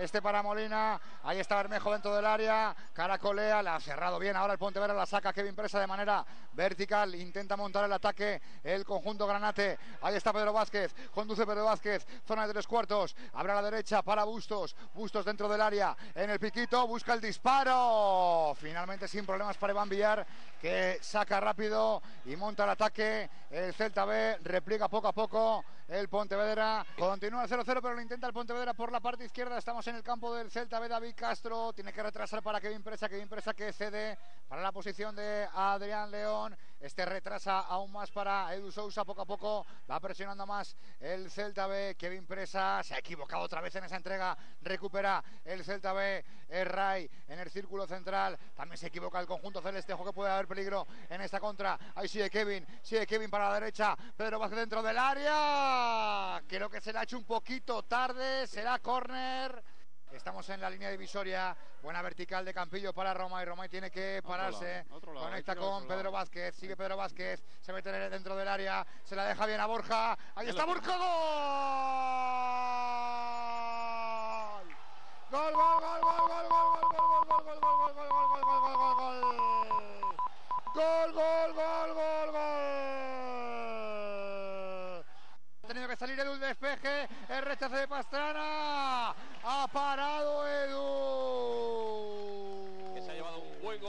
Este para Molina. Ahí está Bermejo dentro del área. Caracolea. La ha cerrado bien. Ahora el Pontevedra la saca Kevin Presa de manera vertical. Intenta montar el ataque el conjunto Granate. Ahí está Pedro Vázquez. Conduce Pedro Vázquez. Zona de tres cuartos. Abre a la derecha para Bustos. Bustos dentro del área. En el piquito. Busca el disparo. Finalmente sin problemas para Iván Villar. Que saca rápido y monta el ataque. El Celta B repliega poco a poco. El Pontevedra continúa 0-0, pero lo intenta el Pontevedra por la parte izquierda. Estamos en el campo del Celta B. David Castro tiene que retrasar para Kevin Presa. Kevin Presa que cede para la posición de Adrián León. Este retrasa aún más para Edu Sousa. Poco a poco va presionando más el Celta B. Kevin Presa se ha equivocado otra vez en esa entrega. Recupera el Celta B. El Ray en el círculo central. También se equivoca el conjunto celeste. Ojo que puede haber peligro en esta contra. Ahí sigue Kevin. Sigue Kevin para la derecha. Pedro Vázquez dentro del área. Creo que se le ha hecho un poquito tarde. Será córner. Estamos en la línea divisoria. Buena vertical de Campillo para Roma y Roma tiene que pararse. Conecta con Pedro Vázquez. Sigue Pedro Vázquez. Se mete dentro del área. Se la deja bien a Borja. Ahí está Borja. Gol. Gol, gol, gol, gol, gol, gol, gol, gol, gol, gol, gol, gol, gol, gol, gol, gol, gol. Gol, gol, gol, gol, gol. Ha tenido que salir Edu el despeje. El rechazo de Pastrana. Ha parado Edu. Que se ha llevado un buen